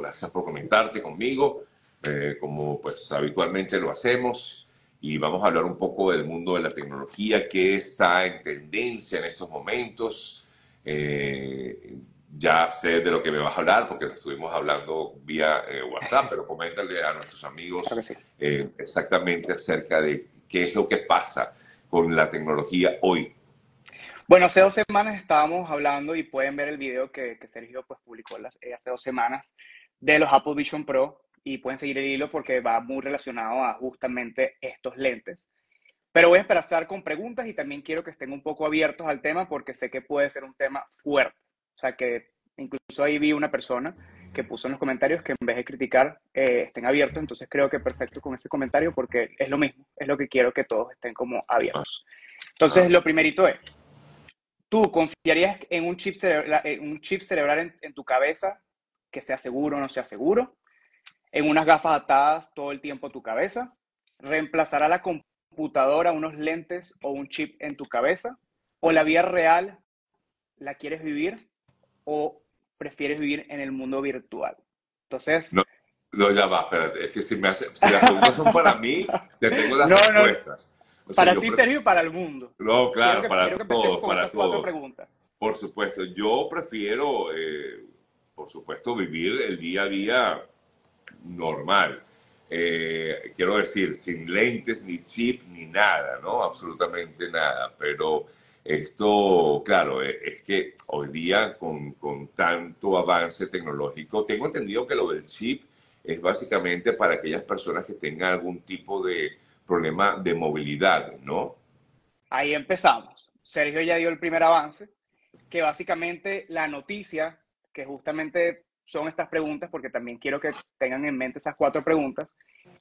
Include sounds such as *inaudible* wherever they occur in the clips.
gracias por comentarte conmigo, eh, como pues habitualmente lo hacemos, y vamos a hablar un poco del mundo de la tecnología, que está en tendencia en estos momentos. Eh, ya sé de lo que me vas a hablar porque lo estuvimos hablando vía eh, WhatsApp, pero coméntale a nuestros amigos exactamente acerca de qué es lo que pasa con la tecnología hoy. Bueno, hace dos semanas estábamos hablando y pueden ver el video que, Sergio pues, publicó hace dos semanas de los Apple Vision Pro y pueden seguir el hilo porque va muy relacionado a justamente estos lentes. Pero voy a esperar con preguntas y también quiero que estén un poco abiertos al tema porque sé que puede ser un tema fuerte. O sea que incluso ahí vi una persona que puso en los comentarios que en vez de criticar eh, estén abiertos. Entonces creo que perfecto con ese comentario porque es lo mismo, es lo que quiero que todos estén como abiertos. Entonces lo primerito es, ¿tú confiarías en un chip, un chip cerebral en tu cabeza que sea seguro o no sea seguro, en unas gafas atadas todo el tiempo a tu cabeza, reemplazará la computadora unos lentes o un chip en tu cabeza, o la vida real la quieres vivir o prefieres vivir en el mundo virtual. Entonces... No, no ya va, espérate, es que si, me hace, si las preguntas son para mí, te tengo las *laughs* respuestas. para ti, Sergio, y para el mundo. No, claro, para todos, para todos. Por supuesto, yo prefiero eh, por supuesto, vivir el día a día normal. Eh, quiero decir, sin lentes, ni chip, ni nada, ¿no? Absolutamente nada. Pero esto, claro, eh, es que hoy día con, con tanto avance tecnológico, tengo entendido que lo del chip es básicamente para aquellas personas que tengan algún tipo de problema de movilidad, ¿no? Ahí empezamos. Sergio ya dio el primer avance, que básicamente la noticia que justamente son estas preguntas, porque también quiero que tengan en mente esas cuatro preguntas,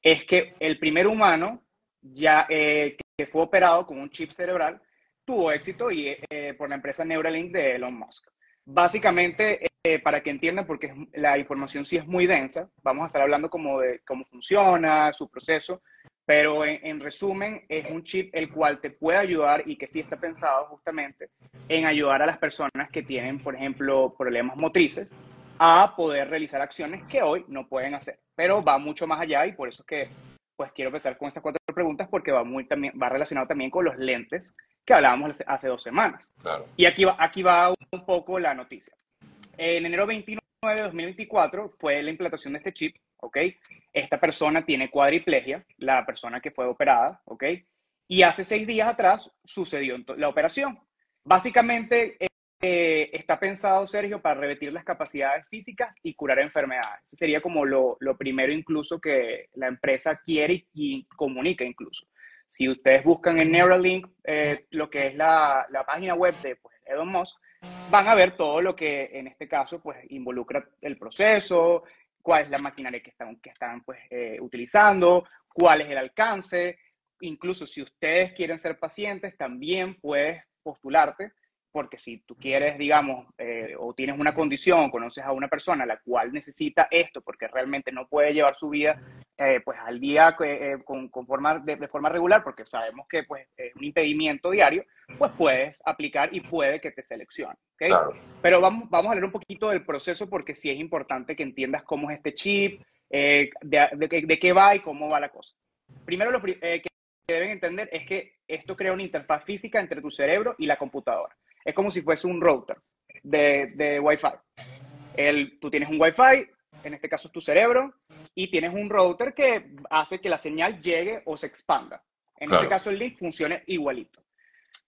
es que el primer humano ya eh, que fue operado con un chip cerebral tuvo éxito y eh, por la empresa Neuralink de Elon Musk. Básicamente, eh, para que entiendan, porque la información sí es muy densa, vamos a estar hablando como de cómo funciona, su proceso, pero en, resumen es un chip el cual te puede ayudar y que sí está pensado justamente en ayudar a las personas que tienen, por ejemplo, problemas motrices a poder realizar acciones que hoy no pueden hacer. Pero va mucho más allá y por eso es que pues quiero empezar con estas cuatro preguntas porque va muy también va relacionado también con los lentes que hablábamos hace dos semanas. Y aquí va, aquí va un poco la noticia. En enero 29 de 2024 fue la implantación de este chip ¿ok? Esta persona tiene cuadriplegia, la persona que fue operada, ¿ok? Y hace seis días atrás sucedió la operación. Básicamente eh, está pensado, Sergio, para revertir las capacidades físicas y curar enfermedades. Ese sería como lo, primero incluso que la empresa quiere y, comunica incluso. Si ustedes buscan en Neuralink eh, lo que es la, página web de pues, Elon Musk, van a ver todo lo que en este caso pues, involucra el proceso, cuál es la maquinaria que están, que están pues, eh, utilizando, cuál es el alcance. Incluso si ustedes quieren ser pacientes, también puedes postularte porque si tú quieres, digamos, eh, o tienes una condición, o conoces a una persona la cual necesita esto porque realmente no puede llevar su vida eh, pues al día eh, con, forma, de, forma regular, porque sabemos que pues, es un impedimento diario, pues puedes aplicar y puede que te seleccione. Pero vamos, vamos a hablar un poquito del proceso porque sí es importante que entiendas cómo es este chip, de, de, qué va y cómo va la cosa. Primero, lo que deben entender es que esto crea una interfaz física entre tu cerebro y la computadora es como si fuese un router de, de Wi-Fi. El, tú tienes un Wi-Fi, en este caso es tu cerebro, y tienes un router que hace que la señal llegue o se expanda. En este caso el link funcione igualito.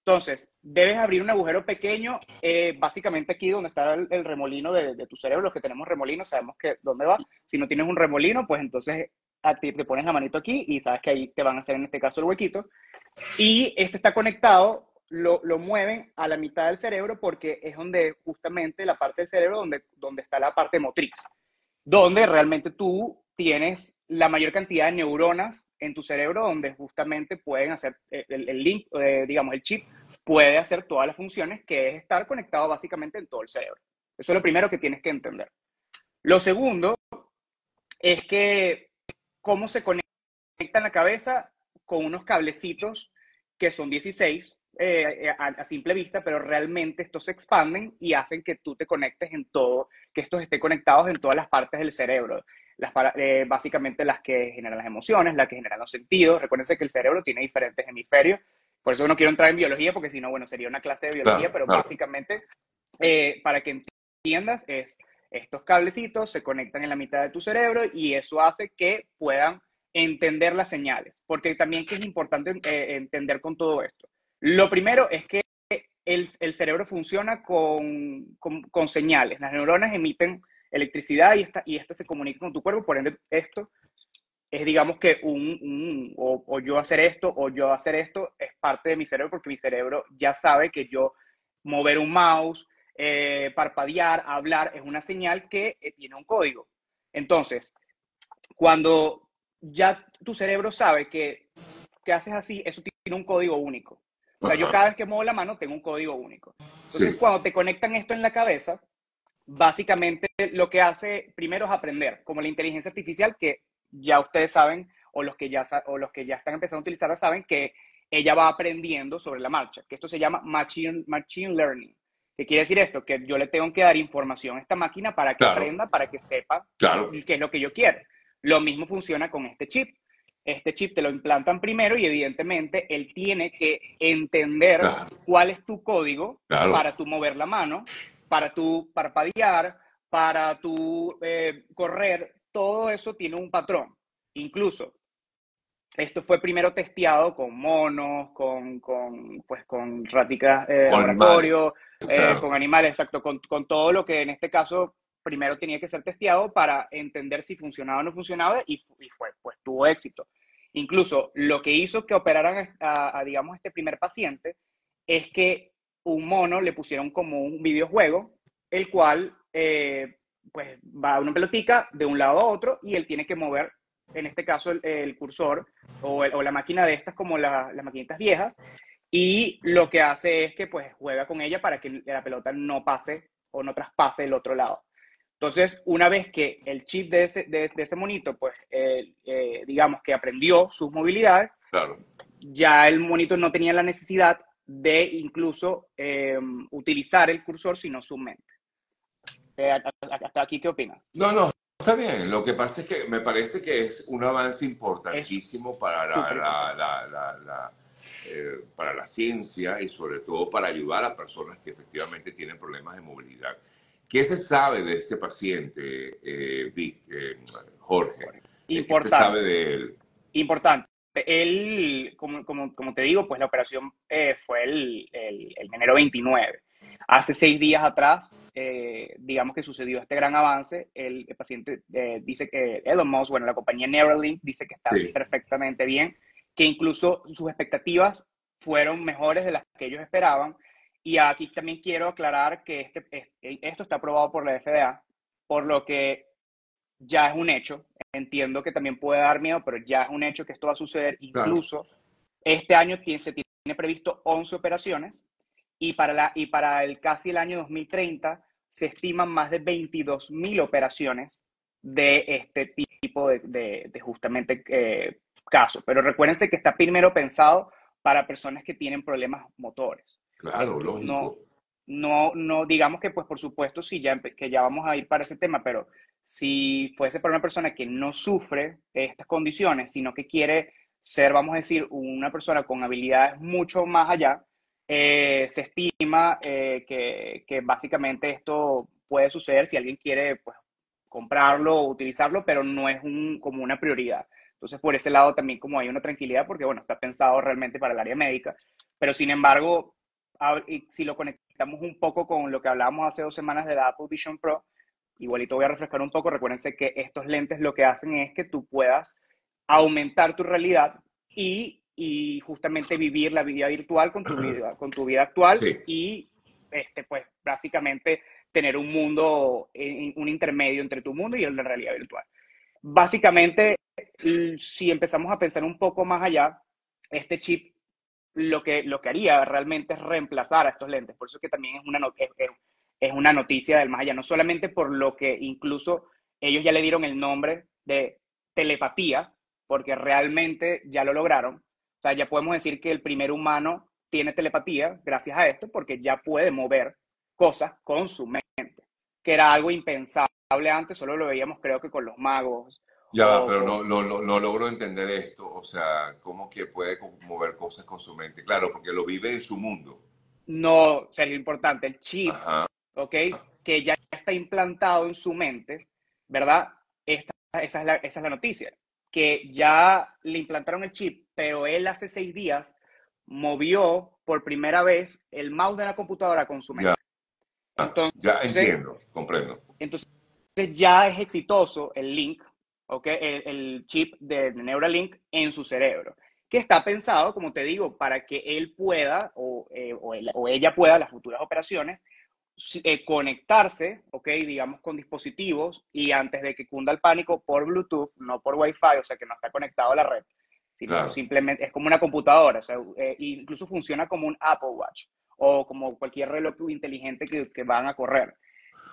Entonces, debes abrir un agujero pequeño, eh, básicamente aquí donde está el, remolino de, tu cerebro. Los que tenemos remolino sabemos que dónde va. Si no tienes un remolino, pues entonces a ti te pones la manito aquí y sabes que ahí te van a hacer en este caso el huequito. Y este está conectado lo, mueven a la mitad del cerebro porque es donde justamente la parte del cerebro donde, donde está la parte motriz, donde realmente tú tienes la mayor cantidad de neuronas en tu cerebro donde justamente pueden hacer eh, el, link, eh, digamos, el chip puede hacer todas las funciones que es estar conectado básicamente en todo el cerebro. Eso es lo primero que tienes que entender. Lo segundo es que cómo se conecta en la cabeza con unos cablecitos que son 16 eh, eh, a, simple vista, pero realmente estos se expanden y hacen que tú te conectes en todo, que estos estén conectados en todas las partes del cerebro. Las, eh, básicamente las que generan las emociones, las que generan los sentidos. Recuérdense que el cerebro tiene diferentes hemisferios. Por eso no quiero entrar en biología, porque si no, bueno, sería una clase de biología, pero básicamente, para que entiendas, es estos cablecitos se conectan en la mitad de tu cerebro y eso hace que puedan entender las señales, porque también que es importante entender con todo esto. Lo primero es que el, cerebro funciona con, con, señales. Las neuronas emiten electricidad y esta, y esta se comunica con tu cuerpo, por ende esto es digamos que un, o, yo hacer esto o yo hacer esto es parte de mi cerebro porque mi cerebro ya sabe que yo mover un mouse, eh, parpadear, hablar es una señal que eh, tiene un código. Entonces, cuando ya tu cerebro sabe que, que haces así, eso tiene un código único. O sea, yo cada vez que muevo la mano tengo un código único. Entonces, cuando te conectan esto en la cabeza, básicamente lo que hace primero es aprender, como la inteligencia artificial que ya ustedes saben, o los que ya, o los que ya están empezando a utilizarla saben que ella va aprendiendo sobre la marcha, que esto se llama machine, machine learning. ¿Qué quiere decir esto? Que yo le tengo que dar información a esta máquina para que aprenda, para que sepa qué es lo que yo quiero. Lo mismo funciona con este chip este chip te lo implantan primero y evidentemente él tiene que entender cuál es tu código para tu mover la mano, para tu parpadear, para tu eh, correr. Todo eso tiene un patrón. Incluso esto fue primero testeado con monos, con, con pues, con raticas de eh, laboratorio, eh, con animales, exacto, con, con todo lo que en este caso primero tenía que ser testeado para entender si funcionaba o no funcionaba y, fue, pues tuvo éxito. Incluso lo que hizo que operaran a, digamos, este primer paciente es que un mono le pusieron como un videojuego, el cual, eh, pues, va a una pelotica de un lado a otro y él tiene que mover, en este caso, el, cursor o, la máquina de estas como las maquinitas viejas, y lo que hace es que, pues, juega con ella para que la pelota no pase o no traspase el otro lado. Entonces, una vez que el chip de ese, de, ese monito, pues, eh, eh, digamos que aprendió sus movilidades, ya el monito no tenía la necesidad de incluso em, utilizar el cursor, sino su mente. Eh, hasta aquí, ¿qué opinas? No, no, está bien. Lo que pasa es que me parece que es un avance importantísimo para la, para la ciencia y sobre todo para ayudar a personas que efectivamente tienen problemas de movilidad. ¿Qué se sabe de este paciente, eh, eh Jorge? Importante. ¿Qué se sabe de él? Importante. Él, como, como, como te digo, pues la operación eh, fue el, el, enero 29. Hace seis días atrás, eh, digamos que sucedió este gran avance. El, paciente dice que Elon Musk, bueno, la compañía Neuralink dice que está perfectamente bien, que incluso sus expectativas fueron mejores de las que ellos esperaban y aquí también quiero aclarar que este, eh, esto está aprobado por la FDA, por lo que ya es un hecho. Entiendo que también puede dar miedo, pero ya es un hecho que esto va a suceder. Incluso este año se tiene previsto 11 operaciones y para, la, y para el casi el año 2030 se estiman más de 22 mil operaciones de este tipo de, de, justamente eh, casos. Pero recuérdense que está primero pensado para personas que tienen problemas motores. Claro, lógico. No, no, digamos que pues por supuesto sí, ya, que ya vamos a ir para ese tema, pero si fuese para una persona que no sufre estas condiciones, sino que quiere ser, vamos a decir, una persona con habilidades mucho más allá, eh, se estima eh, que, que, básicamente esto puede suceder si alguien quiere pues, comprarlo o utilizarlo, pero no es un, como una prioridad. Entonces, por ese lado también como hay una tranquilidad, porque bueno, está pensado realmente para el área médica, pero sin embargo, si lo conectamos un poco con lo que hablábamos hace dos semanas de la Apple Vision Pro, igualito voy a refrescar un poco, recuérdense que estos lentes lo que hacen es que tú puedas aumentar tu realidad y, y justamente vivir la vida virtual con tu *clears throat* vida, con tu vida actual y este, pues básicamente tener un mundo, un intermedio entre tu mundo y la realidad virtual. Básicamente, si empezamos a pensar un poco más allá, este chip lo que, lo que haría realmente es reemplazar a estos lentes. Por eso que también es una, es, es una noticia del más allá, no solamente por lo que incluso ellos ya le dieron el nombre de telepatía, porque realmente ya lo lograron. O sea, ya podemos decir que el primer humano tiene telepatía gracias a esto porque ya puede mover cosas con su mente, que era algo impensable antes, solo lo veíamos creo que con los magos. Ya, pero no, no, no, logro entender esto, o sea, ¿cómo que puede mover cosas con su mente? Claro, porque lo vive en su mundo. No, sería importante, el chip, ¿ok? Que ya está implantado en su mente, ¿verdad? Esta, esa, es la, esa es la noticia, que ya le implantaron el chip, pero él hace seis días movió por primera vez el mouse de la computadora con su mente. Ya, entiendo, comprendo. Entonces ya es exitoso el link, ¿okay? el, chip de Neuralink en su cerebro, que está pensado, como te digo, para que él pueda o, eh, o, ella pueda, las futuras operaciones, eh, conectarse, ¿ok? Digamos, con dispositivos y antes de que cunda el pánico por Bluetooth, no por Wi-Fi, o sea, que no está conectado a la red, simplemente es como una computadora, o sea, eh, incluso funciona como un Apple Watch o como cualquier reloj inteligente que, que van a correr.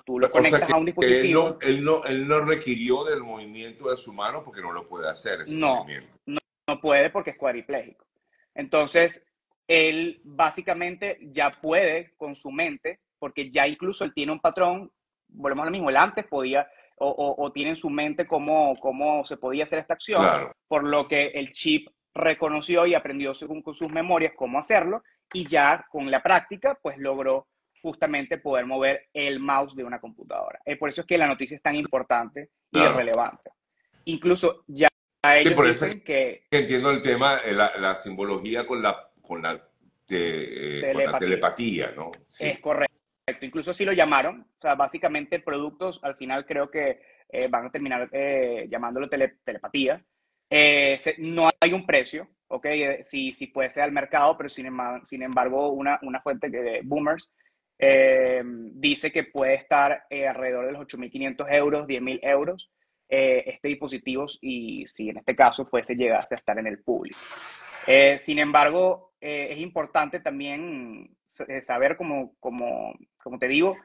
Tú lo conectas a un dispositivo. Él no, él, no, requirió del movimiento de su mano porque no lo puede hacer. Ese no, no, no puede porque es cuadripléjico. Entonces, él básicamente ya puede con su mente, porque ya incluso él tiene un patrón, volvemos a lo mismo, él antes podía o, tiene en su mente cómo, cómo se podía hacer esta acción, por lo que el chip reconoció y aprendió según con sus memorias cómo hacerlo y ya con la práctica pues logró justamente poder mover el mouse de una computadora. Eh, por eso es que la noticia es tan importante y relevante. Incluso ya ellos dicen que... Entiendo el tema, eh, la, simbología con la, con la, telepatía. telepatía, ¿no? Es correcto. Incluso así lo llamaron. O sea, básicamente productos, al final creo que eh, van a terminar eh, llamándolo telepatía. Eh, no hay un precio, ¿ok? Si, si puede ser al mercado, pero sin, sin embargo una, una fuente de Boomers dice que puede estar alrededor de los 8.500 euros, 10.000 euros este dispositivo y si en este caso fuese llegase a estar en el público. sin embargo, es importante también saber, como, como como te digo,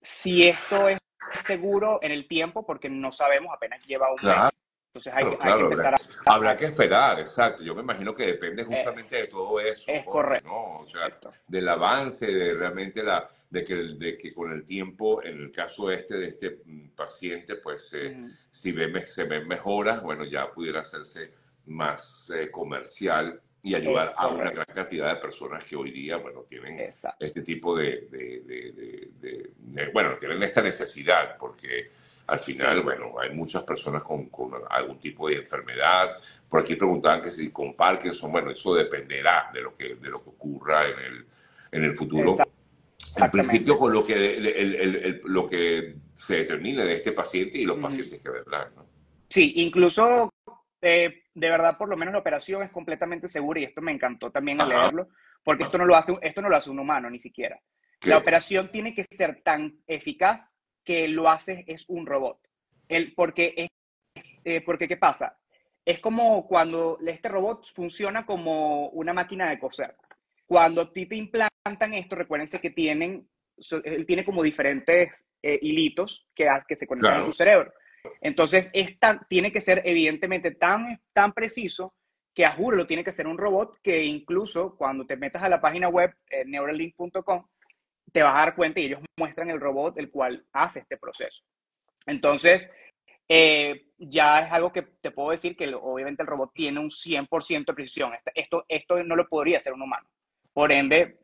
si esto es seguro en el tiempo, porque no sabemos, apenas lleva un mes. Entonces hay, que empezar a... Habrá que esperar, exacto. Yo me imagino que depende justamente de todo eso. Es correcto. O sea, del avance, de realmente la, de que, de que con el tiempo, en el caso este de este paciente, pues eh, si ve, se ven mejoras, bueno, ya pudiera hacerse más eh, comercial y ayudar a una gran cantidad de personas que hoy día, bueno, tienen este tipo de, bueno, tienen esta necesidad, porque al final, bueno, hay muchas personas con, algún tipo de enfermedad. Por aquí preguntaban que si con Parkinson, bueno, eso dependerá de lo que, de lo que ocurra en el, en el futuro. En principio, con lo que, el, lo que se determine de este paciente y los pacientes que vendrán, ¿no? Sí, incluso eh, de verdad, por lo menos la operación es completamente segura y esto me encantó también al leerlo, porque esto no, lo hace, esto no lo hace un humano ni siquiera. La operación tiene que ser tan eficaz que lo hace es un robot. El, porque, es, eh, porque, ¿qué pasa? Es como cuando este robot funciona como una máquina de coser. Cuando a ti te implantan esto, recuérdense que tienen, él tiene como diferentes eh, hilitos que, que se conectan a tu cerebro. Entonces, tiene que ser evidentemente tan, tan preciso que a juro lo tiene que ser un robot que incluso cuando te metas a la página web eh, neuralink.com te vas a dar cuenta y ellos muestran el robot el cual hace este proceso. Entonces, eh, ya es algo que te puedo decir que obviamente el robot tiene un 100% de precisión. Esto, esto no lo podría hacer un humano. Por ende,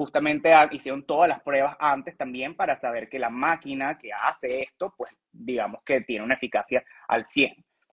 justamente hicieron todas las pruebas antes también para saber que la máquina que hace esto, pues digamos que tiene una eficacia al 100.